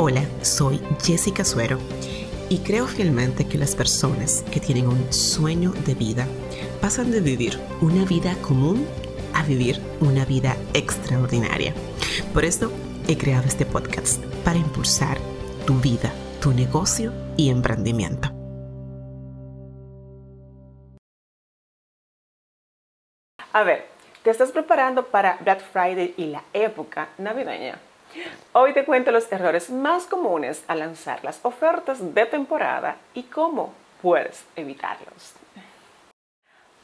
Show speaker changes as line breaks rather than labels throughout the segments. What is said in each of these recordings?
Hola, soy Jessica Suero y creo fielmente que las personas que tienen un sueño de vida pasan de vivir una vida común a vivir una vida extraordinaria. Por eso he creado este podcast para impulsar tu vida, tu negocio y emprendimiento.
A ver, ¿te estás preparando para Black Friday y la época navideña? Hoy te cuento los errores más comunes al lanzar las ofertas de temporada y cómo puedes evitarlos.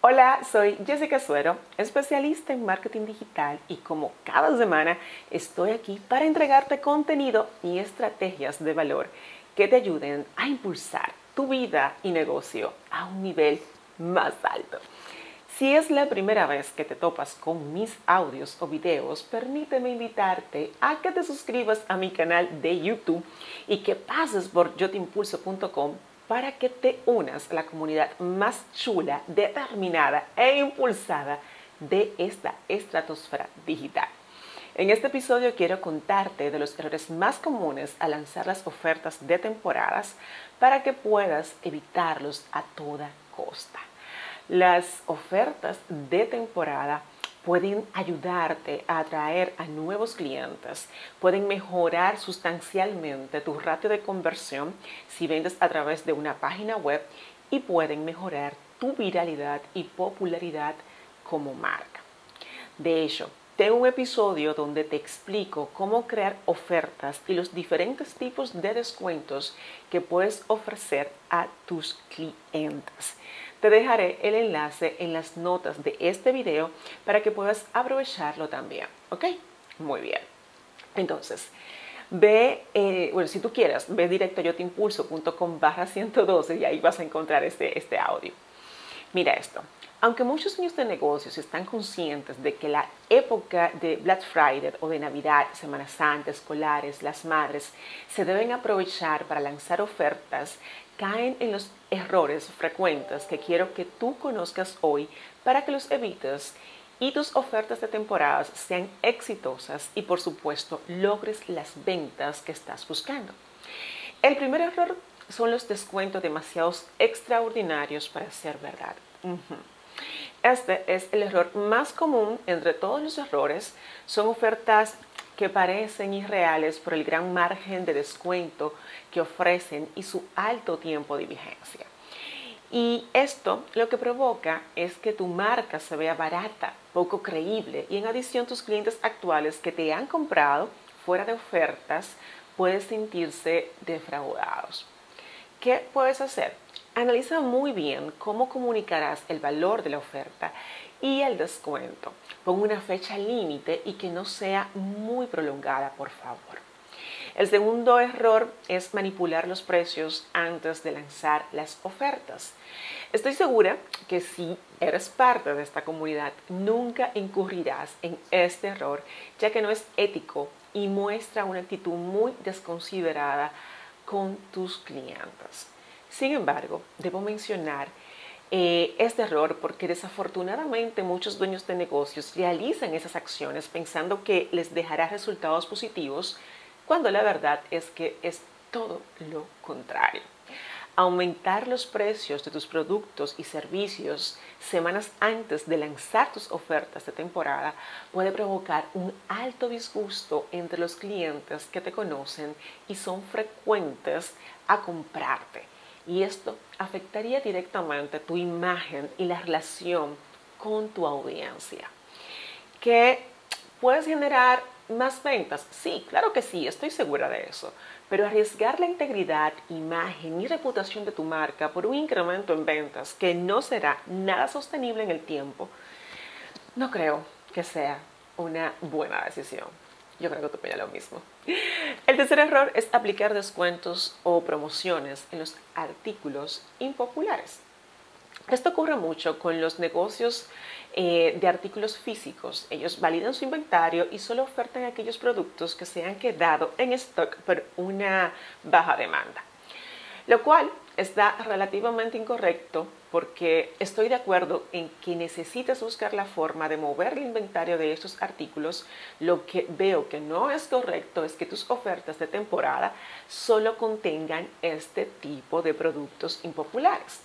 Hola, soy Jessica Suero, especialista en marketing digital y como cada semana estoy aquí para entregarte contenido y estrategias de valor que te ayuden a impulsar tu vida y negocio a un nivel más alto. Si es la primera vez que te topas con mis audios o videos, permíteme invitarte a que te suscribas a mi canal de YouTube y que pases por yotimpulso.com para que te unas a la comunidad más chula, determinada e impulsada de esta estratosfera digital. En este episodio quiero contarte de los errores más comunes al lanzar las ofertas de temporadas para que puedas evitarlos a toda costa. Las ofertas de temporada pueden ayudarte a atraer a nuevos clientes, pueden mejorar sustancialmente tu ratio de conversión si vendes a través de una página web y pueden mejorar tu viralidad y popularidad como marca. De hecho, tengo un episodio donde te explico cómo crear ofertas y los diferentes tipos de descuentos que puedes ofrecer a tus clientes. Te dejaré el enlace en las notas de este video para que puedas aprovecharlo también. ¿Ok? Muy bien. Entonces, ve, eh, bueno, si tú quieres, ve directo a yotimpulso.com barra 112 y ahí vas a encontrar este, este audio. Mira esto. Aunque muchos niños de negocios están conscientes de que la época de Black Friday o de Navidad, Semana Santa, escolares, las madres, se deben aprovechar para lanzar ofertas caen en los errores frecuentes que quiero que tú conozcas hoy para que los evites y tus ofertas de temporadas sean exitosas y por supuesto logres las ventas que estás buscando. El primer error son los descuentos demasiados extraordinarios para ser verdad. Este es el error más común entre todos los errores. Son ofertas que parecen irreales por el gran margen de descuento que ofrecen y su alto tiempo de vigencia. Y esto lo que provoca es que tu marca se vea barata, poco creíble y en adición tus clientes actuales que te han comprado fuera de ofertas pueden sentirse defraudados. ¿Qué puedes hacer? Analiza muy bien cómo comunicarás el valor de la oferta y el descuento. Pon una fecha límite y que no sea muy prolongada, por favor. El segundo error es manipular los precios antes de lanzar las ofertas. Estoy segura que si eres parte de esta comunidad, nunca incurrirás en este error, ya que no es ético y muestra una actitud muy desconsiderada con tus clientes. Sin embargo, debo mencionar eh, este error porque desafortunadamente muchos dueños de negocios realizan esas acciones pensando que les dejará resultados positivos cuando la verdad es que es todo lo contrario. Aumentar los precios de tus productos y servicios semanas antes de lanzar tus ofertas de temporada puede provocar un alto disgusto entre los clientes que te conocen y son frecuentes a comprarte y esto afectaría directamente tu imagen y la relación con tu audiencia. ¿Que puedes generar más ventas? Sí, claro que sí, estoy segura de eso. Pero arriesgar la integridad, imagen y reputación de tu marca por un incremento en ventas que no será nada sostenible en el tiempo, no creo que sea una buena decisión. Yo creo que tú lo mismo. El tercer error es aplicar descuentos o promociones en los artículos impopulares. Esto ocurre mucho con los negocios eh, de artículos físicos. Ellos validan su inventario y solo ofertan aquellos productos que se han quedado en stock por una baja demanda. Lo cual está relativamente incorrecto porque estoy de acuerdo en que necesitas buscar la forma de mover el inventario de estos artículos. Lo que veo que no es correcto es que tus ofertas de temporada solo contengan este tipo de productos impopulares.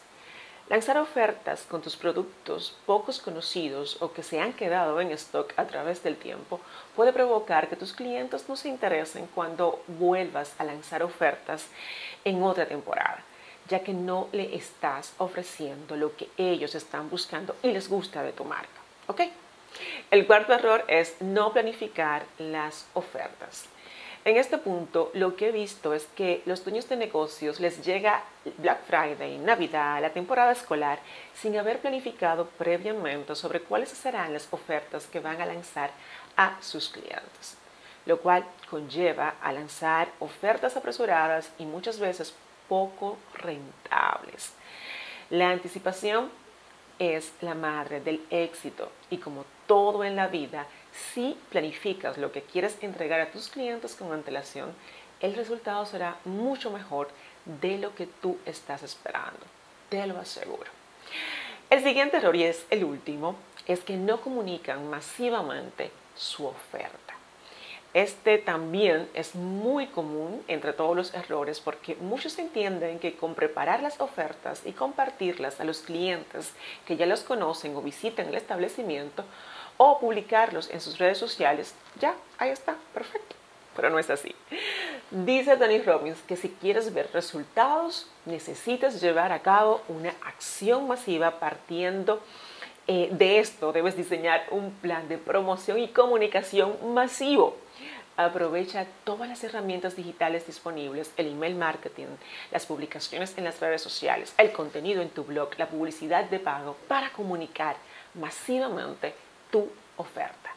Lanzar ofertas con tus productos pocos conocidos o que se han quedado en stock a través del tiempo puede provocar que tus clientes no se interesen cuando vuelvas a lanzar ofertas en otra temporada ya que no le estás ofreciendo lo que ellos están buscando y les gusta de tu marca. ¿Ok? El cuarto error es no planificar las ofertas. En este punto, lo que he visto es que los dueños de negocios les llega Black Friday, Navidad, la temporada escolar, sin haber planificado previamente sobre cuáles serán las ofertas que van a lanzar a sus clientes, lo cual conlleva a lanzar ofertas apresuradas y muchas veces poco rentables. La anticipación es la madre del éxito y como todo en la vida, si planificas lo que quieres entregar a tus clientes con antelación, el resultado será mucho mejor de lo que tú estás esperando. Te lo aseguro. El siguiente error, y es el último, es que no comunican masivamente su oferta. Este también es muy común entre todos los errores porque muchos entienden que con preparar las ofertas y compartirlas a los clientes que ya los conocen o visiten el establecimiento o publicarlos en sus redes sociales, ya, ahí está, perfecto. Pero no es así. Dice Tony Robbins que si quieres ver resultados, necesitas llevar a cabo una acción masiva partiendo eh, de esto. Debes diseñar un plan de promoción y comunicación masivo Aprovecha todas las herramientas digitales disponibles, el email marketing, las publicaciones en las redes sociales, el contenido en tu blog, la publicidad de pago para comunicar masivamente tu oferta.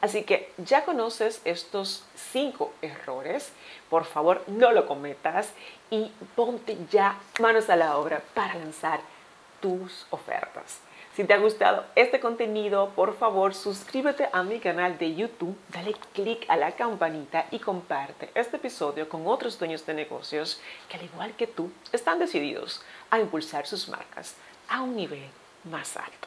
Así que ya conoces estos cinco errores, por favor no lo cometas y ponte ya manos a la obra para lanzar tus ofertas. Si te ha gustado este contenido, por favor suscríbete a mi canal de YouTube, dale click a la campanita y comparte este episodio con otros dueños de negocios que al igual que tú están decididos a impulsar sus marcas a un nivel más alto.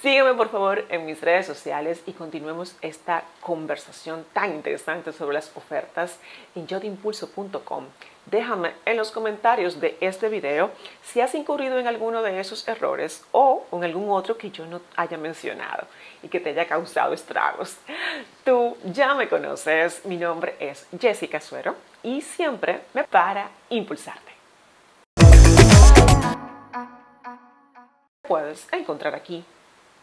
Sígueme por favor en mis redes sociales y continuemos esta conversación tan interesante sobre las ofertas en yodimpulso.com. Déjame en los comentarios de este video si has incurrido en alguno de esos errores o en algún otro que yo no haya mencionado y que te haya causado estragos. Tú ya me conoces, mi nombre es Jessica Suero y siempre me para impulsarte. Puedes encontrar aquí